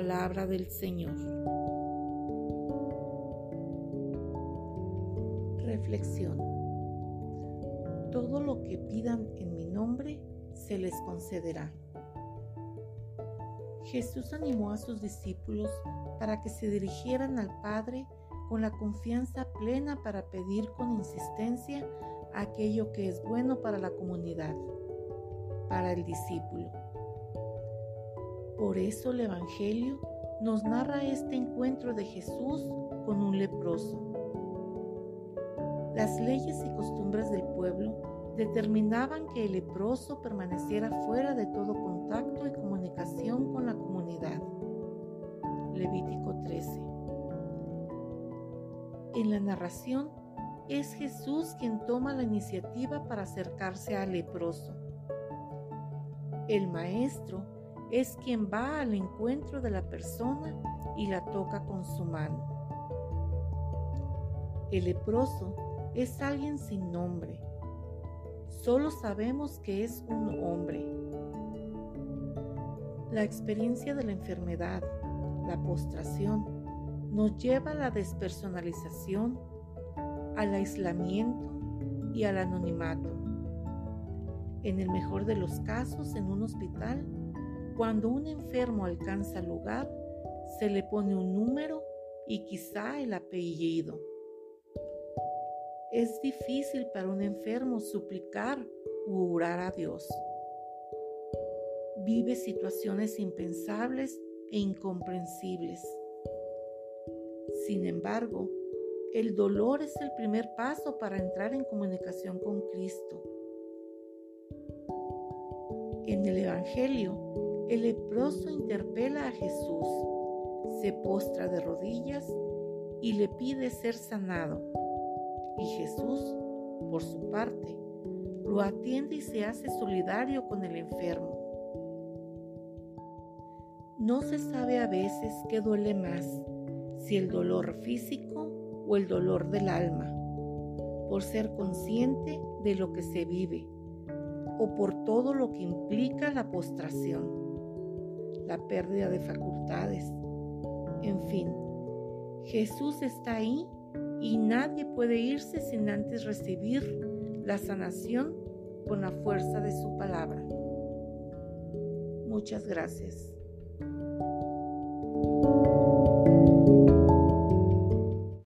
Palabra del Señor. Reflexión. Todo lo que pidan en mi nombre se les concederá. Jesús animó a sus discípulos para que se dirigieran al Padre con la confianza plena para pedir con insistencia aquello que es bueno para la comunidad, para el discípulo. Por eso el Evangelio nos narra este encuentro de Jesús con un leproso. Las leyes y costumbres del pueblo determinaban que el leproso permaneciera fuera de todo contacto y comunicación con la comunidad. Levítico 13. En la narración es Jesús quien toma la iniciativa para acercarse al leproso. El maestro es quien va al encuentro de la persona y la toca con su mano. El leproso es alguien sin nombre. Solo sabemos que es un hombre. La experiencia de la enfermedad, la postración, nos lleva a la despersonalización, al aislamiento y al anonimato. En el mejor de los casos, en un hospital, cuando un enfermo alcanza el lugar, se le pone un número y quizá el apellido. Es difícil para un enfermo suplicar u orar a Dios. Vive situaciones impensables e incomprensibles. Sin embargo, el dolor es el primer paso para entrar en comunicación con Cristo. En el Evangelio, el leproso interpela a Jesús, se postra de rodillas y le pide ser sanado. Y Jesús, por su parte, lo atiende y se hace solidario con el enfermo. No se sabe a veces qué duele más, si el dolor físico o el dolor del alma, por ser consciente de lo que se vive o por todo lo que implica la postración la pérdida de facultades. En fin, Jesús está ahí y nadie puede irse sin antes recibir la sanación con la fuerza de su palabra. Muchas gracias.